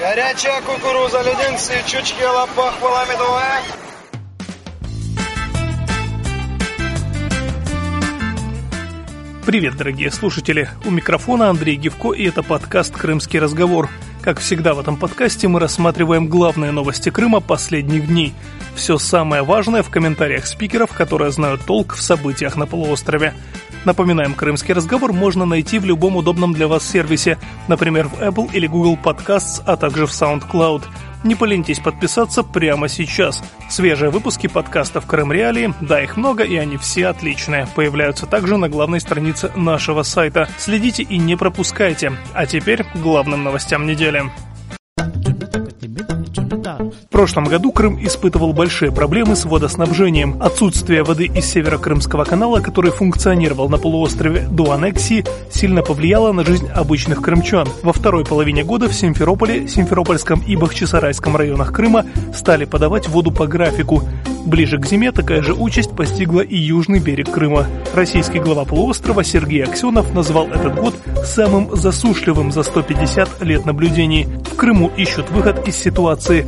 Горячая кукуруза, леденцы, чучки, лопах, медовая. Привет, дорогие слушатели! У микрофона Андрей Гивко и это подкаст «Крымский разговор». Как всегда в этом подкасте мы рассматриваем главные новости Крыма последних дней. Все самое важное в комментариях спикеров, которые знают толк в событиях на полуострове. Напоминаем, крымский разговор можно найти в любом удобном для вас сервисе, например, в Apple или Google Podcasts, а также в SoundCloud. Не поленитесь подписаться прямо сейчас. Свежие выпуски подкастов Крым Реалии, да их много и они все отличные, появляются также на главной странице нашего сайта. Следите и не пропускайте. А теперь к главным новостям недели. В прошлом году Крым испытывал большие проблемы с водоснабжением. Отсутствие воды из Северо-Крымского канала, который функционировал на полуострове до аннексии, сильно повлияло на жизнь обычных крымчан. Во второй половине года в Симферополе, Симферопольском и Бахчисарайском районах Крыма стали подавать воду по графику. Ближе к зиме такая же участь постигла и южный берег Крыма. Российский глава полуострова Сергей Аксенов назвал этот год самым засушливым за 150 лет наблюдений. В Крыму ищут выход из ситуации.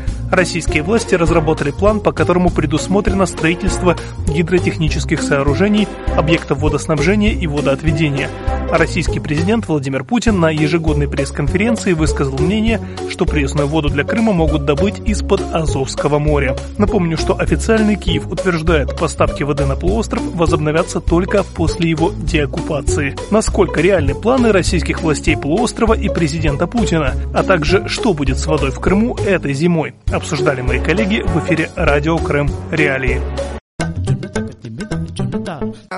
Российские власти разработали план, по которому предусмотрено строительство гидротехнических сооружений, объектов водоснабжения и водоотведения. А российский президент Владимир Путин на ежегодной пресс-конференции высказал мнение, что пресную воду для Крыма могут добыть из-под Азовского моря. Напомню, что официальный Киев утверждает, поставки воды на полуостров возобновятся только после его деоккупации. Насколько реальны планы российских властей полуострова и президента Путина, а также что будет с водой в Крыму этой зимой, обсуждали мои коллеги в эфире «Радио Крым. Реалии».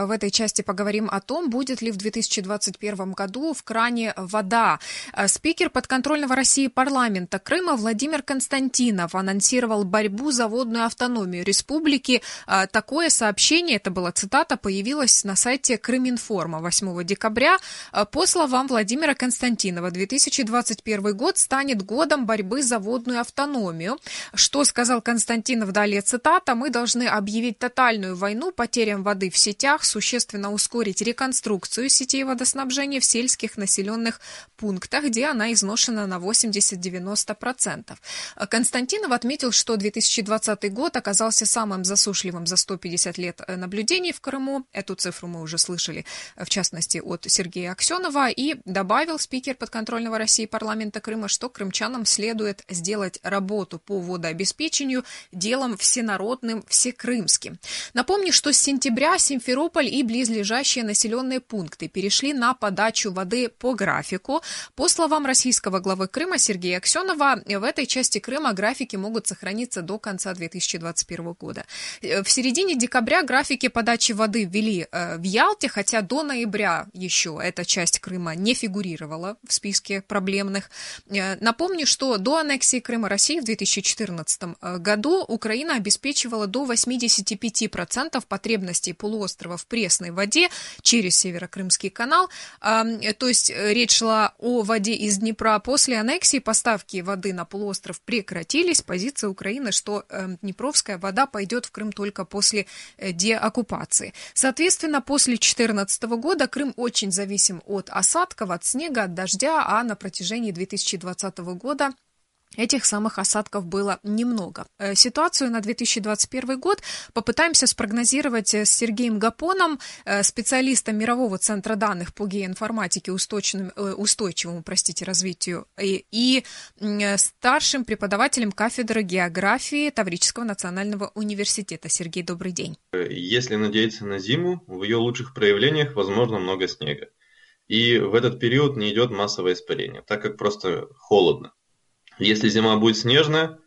В этой части поговорим о том, будет ли в 2021 году в кране вода. Спикер подконтрольного России парламента Крыма Владимир Константинов анонсировал борьбу за водную автономию республики. Такое сообщение, это была цитата, появилось на сайте Крыминформа 8 декабря. По словам Владимира Константинова, 2021 год станет годом борьбы за водную автономию. Что сказал Константинов, далее цитата, мы должны объявить тотальную войну потерям воды в сетях, существенно ускорить реконструкцию сетей водоснабжения в сельских населенных пунктах, где она изношена на 80-90%. Константинов отметил, что 2020 год оказался самым засушливым за 150 лет наблюдений в Крыму. Эту цифру мы уже слышали, в частности, от Сергея Аксенова. И добавил спикер подконтрольного России парламента Крыма, что крымчанам следует сделать работу по водообеспечению делом всенародным, всекрымским. Напомню, что с сентября Симферополь и близлежащие населенные пункты перешли на подачу воды по графику. По словам российского главы Крыма Сергея Аксенова, в этой части Крыма графики могут сохраниться до конца 2021 года. В середине декабря графики подачи воды ввели э, в Ялте, хотя до ноября еще эта часть Крыма не фигурировала в списке проблемных. Э, напомню, что до аннексии Крыма России в 2014 э, году Украина обеспечивала до 85% потребностей полуострова в пресной воде через Северокрымский канал. То есть э, речь шла о воде из Днепра. После аннексии поставки воды на полуостров прекратились. Позиция Украины, что эм, Днепровская вода пойдет в Крым только после э, деоккупации. Соответственно, после 2014 года Крым очень зависим от осадков, от снега, от дождя, а на протяжении 2020 года Этих самых осадков было немного. Э, ситуацию на 2021 год попытаемся спрогнозировать э, с Сергеем Гапоном, э, специалистом Мирового центра данных по геоинформатике, устойчивому, устойчивому простите, развитию, и, и старшим преподавателем кафедры географии Таврического национального университета. Сергей, добрый день. Если надеяться на зиму, в ее лучших проявлениях возможно много снега. И в этот период не идет массовое испарение, так как просто холодно. Если зима будет снежная,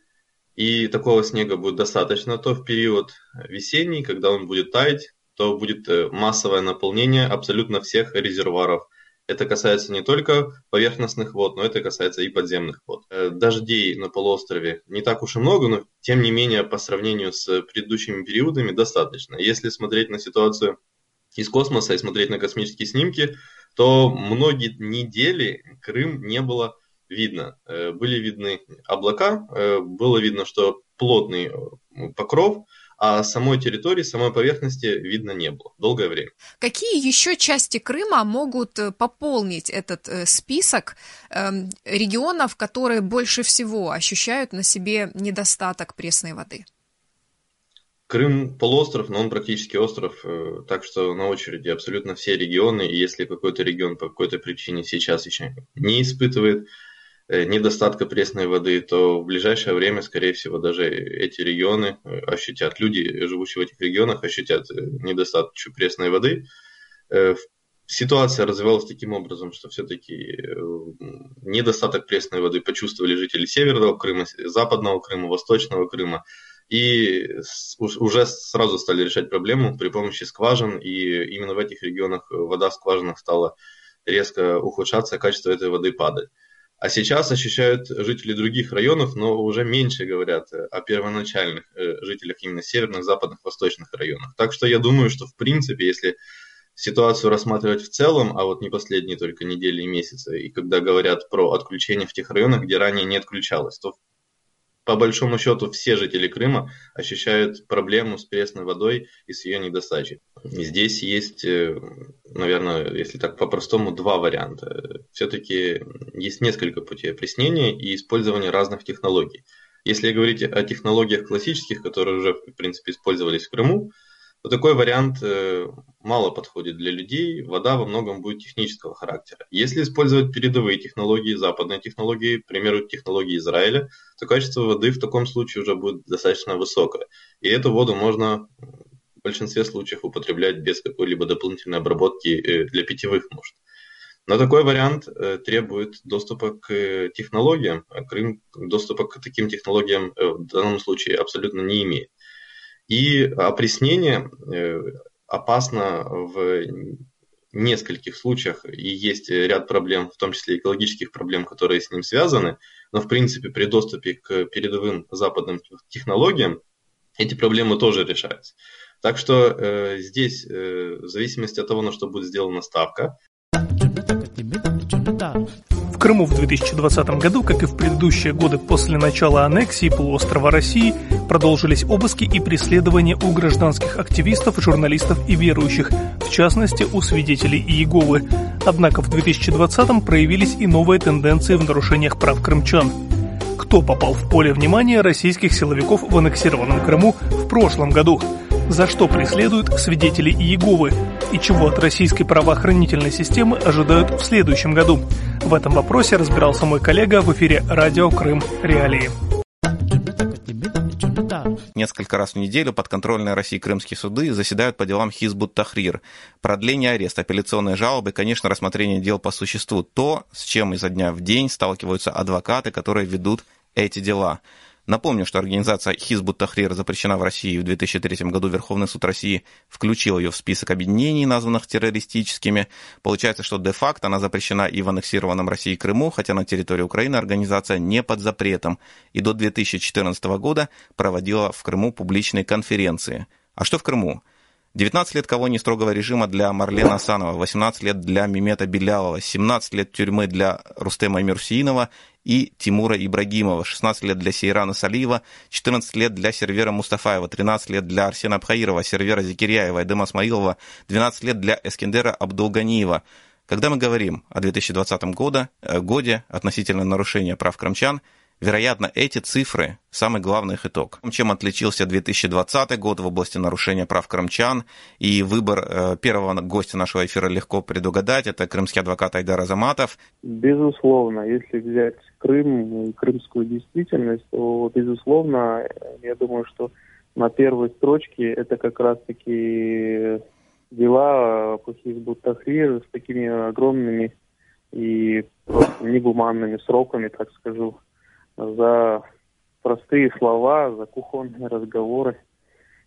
и такого снега будет достаточно, то в период весенний, когда он будет таять, то будет э, массовое наполнение абсолютно всех резервуаров. Это касается не только поверхностных вод, но это касается и подземных вод. Э, дождей на полуострове не так уж и много, но тем не менее по сравнению с предыдущими периодами достаточно. Если смотреть на ситуацию из космоса и смотреть на космические снимки, то многие недели Крым не было видно. Э, были видны облака, э, было видно, что плотный э, покров, а самой территории, самой поверхности видно не было долгое время. Какие еще части Крыма могут пополнить этот список эм, регионов, которые больше всего ощущают на себе недостаток пресной воды? Крым полуостров, но он практически остров, так что на очереди абсолютно все регионы, и если какой-то регион по какой-то причине сейчас еще не испытывает недостатка пресной воды, то в ближайшее время, скорее всего, даже эти регионы э, ощутят, люди, живущие в этих регионах, ощутят недостаток пресной воды. Ситуация развивалась таким образом, что все-таки недостаток пресной воды почувствовали жители Северного Крыма, Западного Крыма, Восточного Крыма – и уже сразу стали решать проблему при помощи скважин, и именно в этих регионах вода в скважинах стала резко ухудшаться, качество этой воды падать. А сейчас ощущают жители других районов, но уже меньше говорят о первоначальных э, жителях именно северных, западных, восточных районах. Так что я думаю, что в принципе, если ситуацию рассматривать в целом, а вот не последние только недели и месяцы, и когда говорят про отключение в тех районах, где ранее не отключалось, то по большому счету все жители Крыма ощущают проблему с пресной водой и с ее недостачей. Здесь есть, э, наверное, если так по-простому, два варианта. Все-таки есть несколько путей опреснения и использования разных технологий. Если говорить о технологиях классических, которые уже, в принципе, использовались в Крыму, то такой вариант э, мало подходит для людей, вода во многом будет технического характера. Если использовать передовые технологии, западные технологии, к примеру, технологии Израиля, то качество воды в таком случае уже будет достаточно высокое. И эту воду можно большинстве случаев употреблять без какой-либо дополнительной обработки э, для питьевых нужд. Но такой вариант э, требует доступа к технологиям, а Крым доступа к таким технологиям в данном случае абсолютно не имеет. И опреснение э, опасно в нескольких случаях, и есть ряд проблем, в том числе экологических проблем, которые с ним связаны, но в принципе при доступе к передовым западным технологиям эти проблемы тоже решаются. Так что э, здесь, э, в зависимости от того, на что будет сделана ставка, в Крыму в 2020 году, как и в предыдущие годы после начала аннексии полуострова России, продолжились обыски и преследования у гражданских активистов, журналистов и верующих, в частности у свидетелей Иеговы. Однако в 2020 проявились и новые тенденции в нарушениях прав крымчан. Кто попал в поле внимания российских силовиков в аннексированном Крыму в прошлом году? За что преследуют свидетели Иеговы? И чего от российской правоохранительной системы ожидают в следующем году? В этом вопросе разбирался мой коллега в эфире «Радио Крым. Реалии». Несколько раз в неделю подконтрольные России крымские суды заседают по делам Хизбут Тахрир. Продление ареста, апелляционные жалобы, конечно, рассмотрение дел по существу. То, с чем изо дня в день сталкиваются адвокаты, которые ведут эти дела. Напомню, что организация Хизбут Тахрир запрещена в России в 2003 году. Верховный суд России включил ее в список объединений, названных террористическими. Получается, что де-факто она запрещена и в аннексированном России Крыму, хотя на территории Украины организация не под запретом. И до 2014 года проводила в Крыму публичные конференции. А что в Крыму? 19 лет колонии строгого режима для Марлена Асанова, 18 лет для Мимета Белявова, 17 лет тюрьмы для Рустема Мирсиинова и Тимура Ибрагимова, 16 лет для Сейрана Салиева, 14 лет для Сервера Мустафаева, 13 лет для Арсена Абхаирова, Сервера Зикиряева и Дема Смаилова, 12 лет для Эскендера Абдулганиева. Когда мы говорим о 2020 году, э, годе относительно нарушения прав крымчан, Вероятно, эти цифры – самый главный их итог. Чем отличился 2020 год в области нарушения прав крымчан, и выбор э, первого гостя нашего эфира легко предугадать – это крымский адвокат Айдар Азаматов. Безусловно, если взять Крым и крымскую действительность, то, безусловно, я думаю, что на первой строчке это как раз-таки дела по Хизбут с такими огромными и негуманными сроками, так скажу за простые слова, за кухонные разговоры.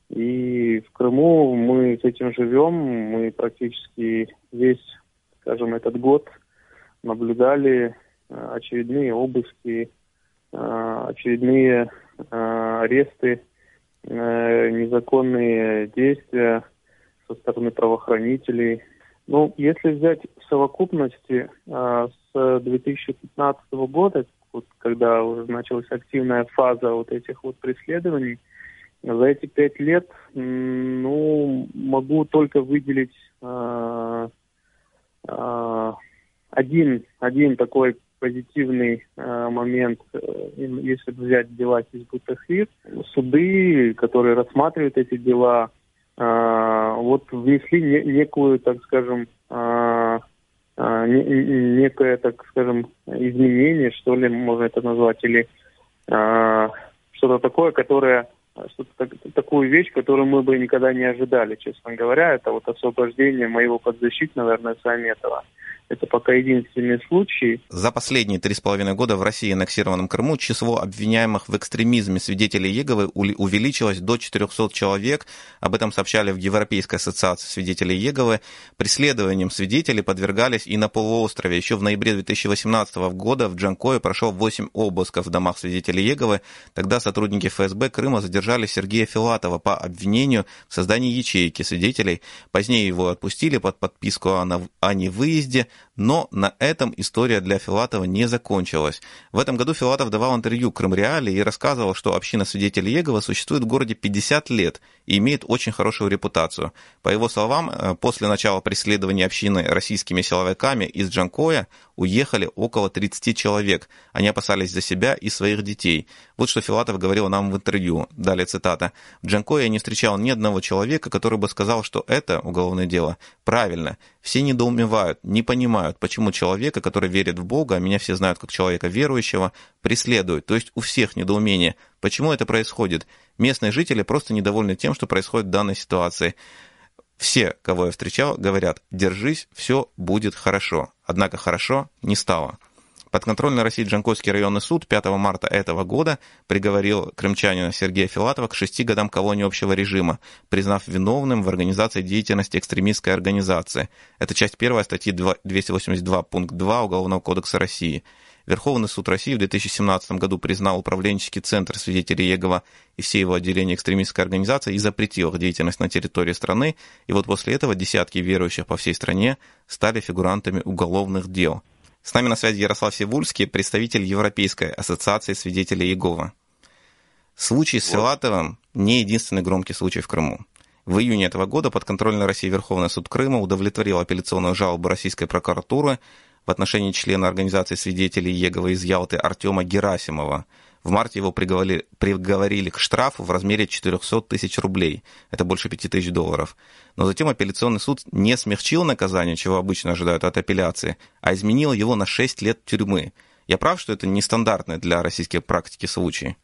И в Крыму мы с этим живем. Мы практически весь, скажем, этот год наблюдали э, очередные обыски, э, очередные э, аресты, незаконные действия со стороны правоохранителей. Ну, если взять в совокупности с 2015 года, вот когда уже началась активная фаза вот этих вот преследований, За эти пять лет, ну, могу только выделить э, э, один, один такой позитивный э, момент, если взять дела Хизбут-Тахрир. Суды, которые рассматривают эти дела, вот внесли не, некую, так скажем, э, некое, так скажем, изменение, что ли, можно это назвать, или э, что-то такое, которое что-то так, такую вещь, которую мы бы никогда не ожидали, честно говоря. Это вот освобождение моего подзащитного, наверное, Саметова. Это пока единственный случай. За последние три с половиной года в России аннексированном Крыму число обвиняемых в экстремизме свидетелей Еговы увеличилось до 400 человек. Об этом сообщали в Европейской ассоциации свидетелей Еговы. Преследованием свидетелей подвергались и на полуострове. Еще в ноябре 2018 года в Джанкое прошел 8 обысков в домах свидетелей Еговы. Тогда сотрудники ФСБ Крыма задержали Сергея Филатова по обвинению в создании ячейки свидетелей. Позднее его отпустили под подписку о невыезде но на этом история для Филатова не закончилась. В этом году Филатов давал интервью Крым Реале и рассказывал, что община свидетелей Егова существует в городе 50 лет и имеет очень хорошую репутацию. По его словам, э, после начала преследования общины российскими силовиками из Джанкоя уехали около 30 человек. Они опасались за себя и своих детей. Вот что Филатов говорил нам в интервью. Далее цитата. «В Джанкое я не встречал ни одного человека, который бы сказал, что это уголовное дело. Правильно. Все недоумевают, не понимают, почему человека, который верит в Бога, а меня все знают как человека верующего, преследуют. То есть у всех недоумение. Почему это происходит? Местные жители просто недовольны тем, что происходит в данной ситуации. Все, кого я встречал, говорят, держись, все будет хорошо. Однако хорошо не стало. Подконтрольный России Джанкойский районный суд 5 марта этого года приговорил крымчанина Сергея Филатова к шести годам колонии общего режима, признав виновным в организации деятельности экстремистской организации. Это часть 1 статьи 282 пункт 2 Уголовного кодекса России. Верховный суд России в 2017 году признал управленческий центр свидетелей Егова и все его отделения экстремистской организации и запретил их деятельность на территории страны. И вот после этого десятки верующих по всей стране стали фигурантами уголовных дел. С нами на связи Ярослав Сивульский, представитель Европейской ассоциации свидетелей Иегова. Случай с Филатовым не единственный громкий случай в Крыму. В июне этого года подконтрольный России Верховный суд Крыма удовлетворил апелляционную жалобу российской прокуратуры в отношении члена организации свидетелей Егова из Ялты Артема Герасимова. В марте его приговорили, приговорили к штрафу в размере 400 тысяч рублей. Это больше 5 тысяч долларов. Но затем апелляционный суд не смягчил наказание, чего обычно ожидают от апелляции, а изменил его на 6 лет тюрьмы. Я прав, что это нестандартный для российской практики случай?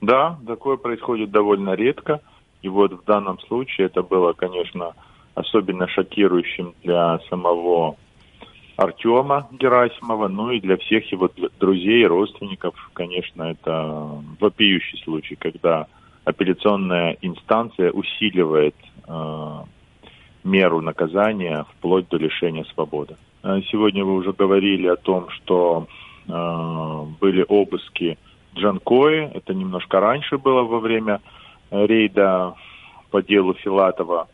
Да, такое происходит довольно редко. И вот в данном случае это было, конечно, особенно шокирующим для самого Артема Герасимова, ну и для всех его друзей, родственников, конечно, это вопиющий случай, когда апелляционная инстанция усиливает э, меру наказания вплоть до лишения свободы. Э, сегодня вы уже говорили о том, что э, были обыски Джанкои, это немножко раньше было во время рейда по делу Филатова.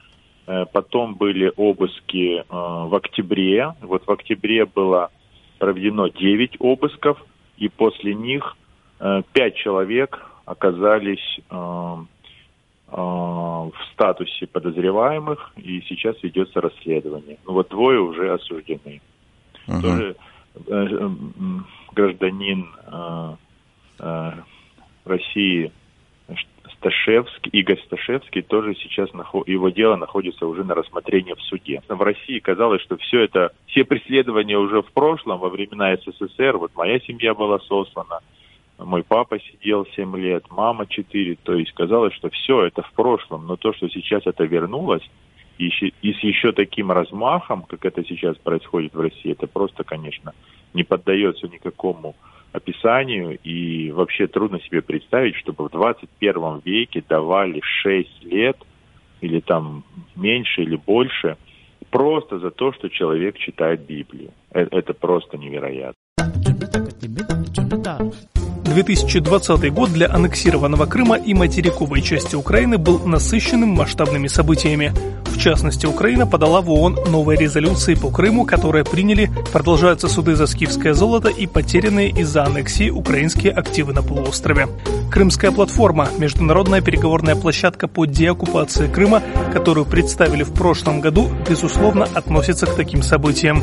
Э, потом были обыски э, в октябре. Вот в октябре было проведено 9 обысков, и после них 5 э, человек оказались в статусе подозреваемых, и сейчас ведется расследование. Ну вот двое уже осуждены. Uh-huh. Тоже гражданин России Сташевский, Игорь Сташевский тоже сейчас, его дело находится уже на рассмотрении в суде. В России казалось, что все это, все преследования уже в прошлом, во времена СССР, вот моя семья была сослана, мой папа сидел 7 лет, мама 4, то есть казалось, что все это в прошлом, но то, что сейчас это вернулось, и, и с еще таким размахом, как это сейчас происходит в России, это просто, конечно, не поддается никакому описанию, и вообще трудно себе представить, чтобы в 21 веке давали 6 лет, или там меньше, или больше, просто за то, что человек читает Библию. Это, это просто невероятно. 2020 год для аннексированного Крыма и материковой части Украины был насыщенным масштабными событиями. В частности, Украина подала в ООН новые резолюции по Крыму, которые приняли, продолжаются суды за скифское золото и потерянные из-за аннексии украинские активы на полуострове. Крымская платформа – международная переговорная площадка по деоккупации Крыма, которую представили в прошлом году, безусловно, относится к таким событиям.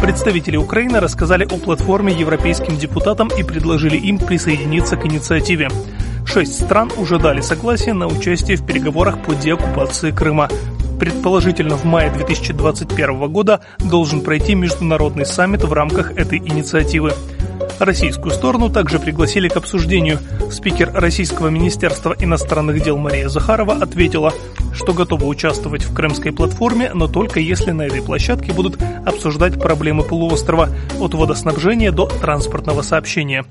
Представители Украины рассказали о платформе европейским депутатам и предложили им присоединиться к инициативе. Шесть стран уже дали согласие на участие в переговорах по деоккупации Крыма. Предположительно, в мае 2021 года должен пройти международный саммит в рамках этой инициативы. Российскую сторону также пригласили к обсуждению. Спикер Российского министерства иностранных дел Мария Захарова ответила, что готова участвовать в крымской платформе, но только если на этой площадке будут обсуждать проблемы полуострова от водоснабжения до транспортного сообщения.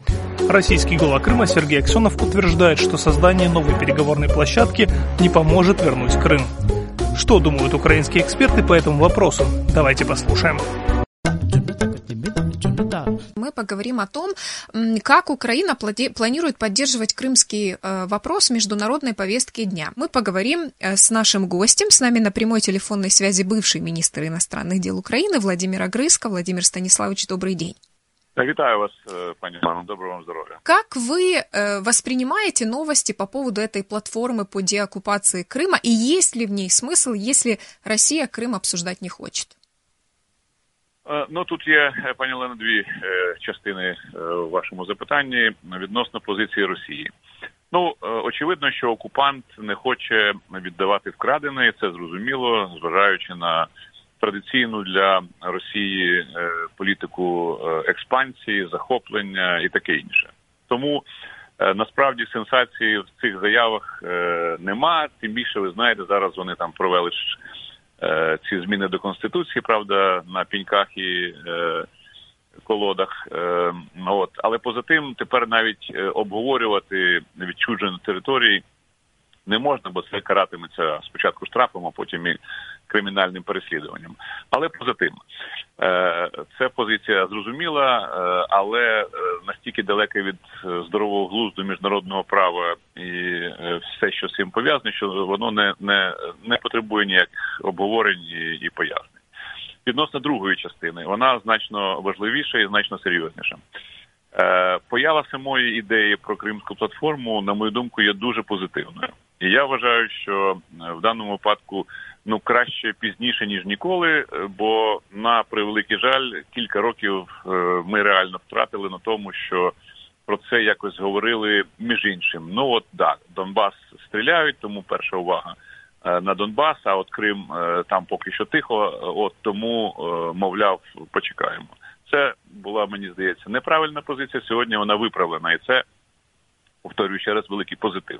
Российский глава Крыма Сергей Аксенов утверждает, что создание новой переговорной площадки не поможет вернуть Крым. Что думают украинские эксперты по этому вопросу? Давайте послушаем мы поговорим о том, как Украина планирует поддерживать крымский э, вопрос международной повестке дня. Мы поговорим э, с нашим гостем, с нами на прямой телефонной связи бывший министр иностранных дел Украины Владимир Огрызко. Владимир Станиславович, добрый день. Витаю вас, э, пани Ману, доброго вам здоровья. Как вы воспринимаете новости по поводу этой платформы по деоккупации Крыма, и есть ли в ней смысл, если Россия Крым обсуждать не хочет? Е, ну тут є е, пані Олена, дві е, частини в вашому запитанні відносно позиції Росії. Ну очевидно, що окупант не хоче віддавати вкрадене, і це зрозуміло, зважаючи на традиційну для Росії політику експансії, захоплення і таке інше. Тому насправді сенсації в цих заявах нема. Тим більше ви знаєте, зараз вони там провели Е, ці зміни до конституції, правда, на піньках і е, колодах. Е, от але поза тим, тепер навіть обговорювати відчужені території не можна, бо це каратиметься спочатку штрафом, а потім і кримінальним переслідуванням. Але поза тим, е, це позиція зрозуміла, е, але е, настільки далека від здорового глузду міжнародного права і все, що з цим пов'язане, що воно не не, не потребує ніяких обговорень і, і пояснень. Відносно другої частини, вона значно важливіша і значно серйозніша. Поява самої ідеї про кримську платформу, на мою думку, є дуже позитивною. І я вважаю, що в даному випадку ну краще пізніше ніж ніколи, е, бо на превеликий жаль кілька років е, ми реально втратили на тому, що про це якось говорили між іншим. Ну от так, Донбас стріляють, тому перша увага е, на Донбас. А от Крим там поки що тихо. От тому мовляв, почекаємо. Це була мені здається неправильна позиція. Сьогодні вона виправлена, і це повторюю ще раз великий позитив.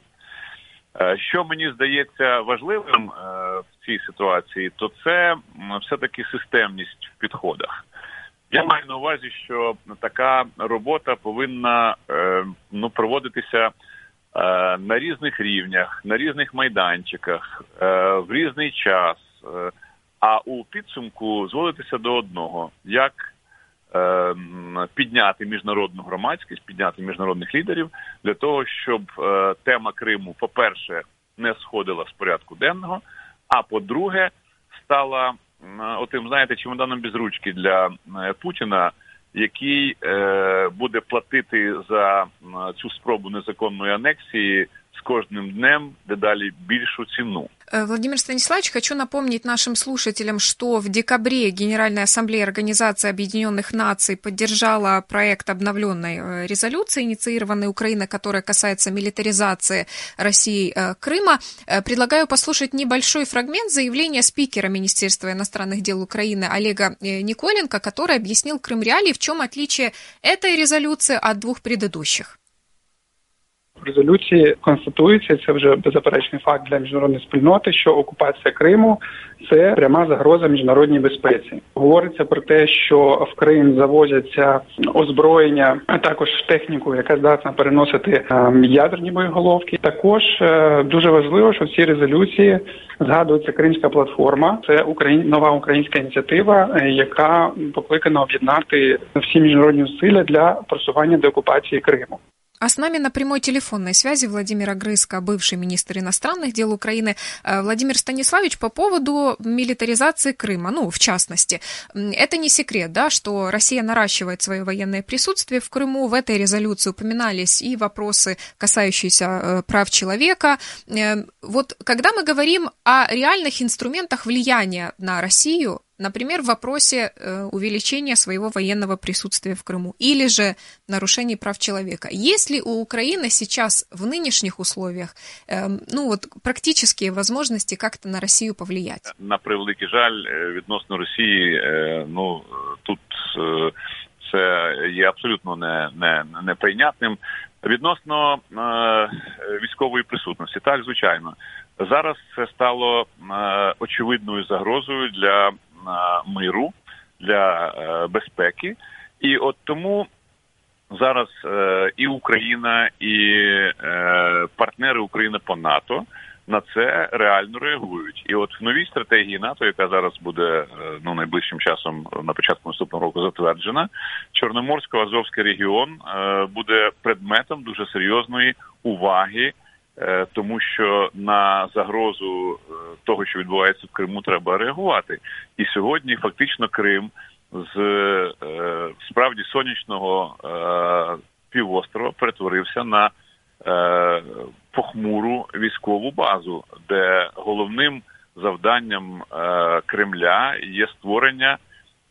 Е, що мені здається важливим е, в цій ситуації, то це все-таки системність в підходах. Я маю на увазі, що така робота повинна е, ну проводитися на різних рівнях, на різних майданчиках, в різний час, а у підсумку зводитися до одного як підняти міжнародну громадськість, підняти міжнародних лідерів для того, щоб е, тема Криму, по-перше, не сходила з порядку денного, а по-друге, стала отим, знаєте, чемоданом без ручки для е, Путіна, який е, буде платити за цю спробу незаконної анексії с каждым днем дедали большую цену. Э, Владимир Станиславович, хочу напомнить нашим слушателям, что в декабре Генеральная ассамблея Организации Объединенных Наций поддержала проект обновленной э, резолюции, инициированной Украиной, которая касается милитаризации России э, Крыма. Предлагаю послушать небольшой фрагмент заявления спикера Министерства иностранных дел Украины Олега Николенко, который объяснил Крым реалии, в чем отличие этой резолюции от двух предыдущих. Резолюції констатується це вже беззаперечний факт для міжнародної спільноти, що окупація Криму це пряма загроза міжнародній безпеці. Говориться про те, що в Крим завозяться озброєння, а також техніку, яка здатна переносити ем, ядерні боєголовки. Також е, дуже важливо, що в цій резолюції згадується Кримська платформа. Це Україн... нова українська ініціатива, е, яка покликана об'єднати всі міжнародні зусилля для просування деокупації Криму. А с нами на прямой телефонной связи Владимир Огрызко, бывший министр иностранных дел Украины. Э, Владимир Станиславович, по поводу милитаризации Крыма, ну, в частности. Это не секрет, да, что Россия наращивает свое военное присутствие в Крыму. В этой резолюции упоминались и вопросы, касающиеся э, прав человека. Э, вот когда мы говорим о реальных инструментах влияния на Россию, Например, в вопросе э, увеличения своего военного присутствия в Крыму или же нарушений прав человека. Есть ли у Украины сейчас в нынешних условиях ну вот практические возможности как-то на Россию повлиять? На превеликий жаль відносно Росії, ну тут це є абсолютно не, не, неприйнятним. Відносно е, військової присутності, так звичайно, зараз це стало е, очевидною загрозою для миру, для е, безпеки. І от тому зараз е, і Україна, і е, партнери України по НАТО на це реально реагують. І от в новій стратегії НАТО, яка зараз буде ну найближчим часом на початку наступного року затверджена, Чорноморсько-Азовський регіон буде предметом дуже серйозної уваги. Е, тому що на загрозу е, того, що відбувається в Криму, треба реагувати. І сьогодні фактично Крим з е, справді сонячного півострова перетворився на похмуру військову базу, де головним завданням Кремля є створення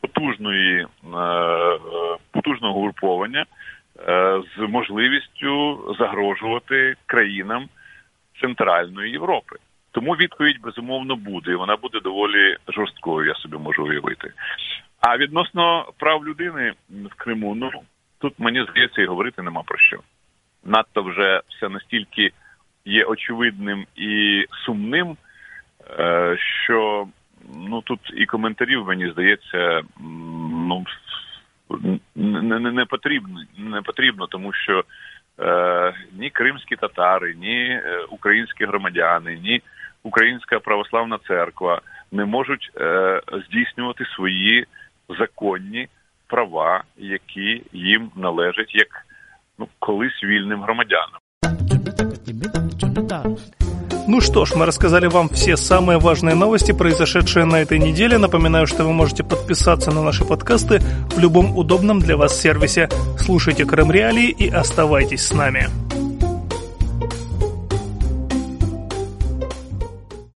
потужної потужного груповання. З можливістю загрожувати країнам Центральної Європи. Тому відповідь безумовно буде, і вона буде доволі жорсткою, я собі можу уявити. А відносно прав людини в Криму, ну тут мені здається і говорити нема про що. Надто вже все настільки є очевидним і сумним, е, що ну тут і коментарів, мені здається, ну не, не, не потрібно, не потрібно, тому що Е, ні кримські татари, ні е, українські громадяни, ні Українська православна церква не можуть е, здійснювати свої законні права, які їм належать як ну колись вільним громадянам. Ну что ж, мы рассказали вам все самые важные новости, произошедшие на этой неделе. Напоминаю, что вы можете подписаться на наши подкасты в любом удобном для вас сервисе. Слушайте Крым Реалии и оставайтесь с нами.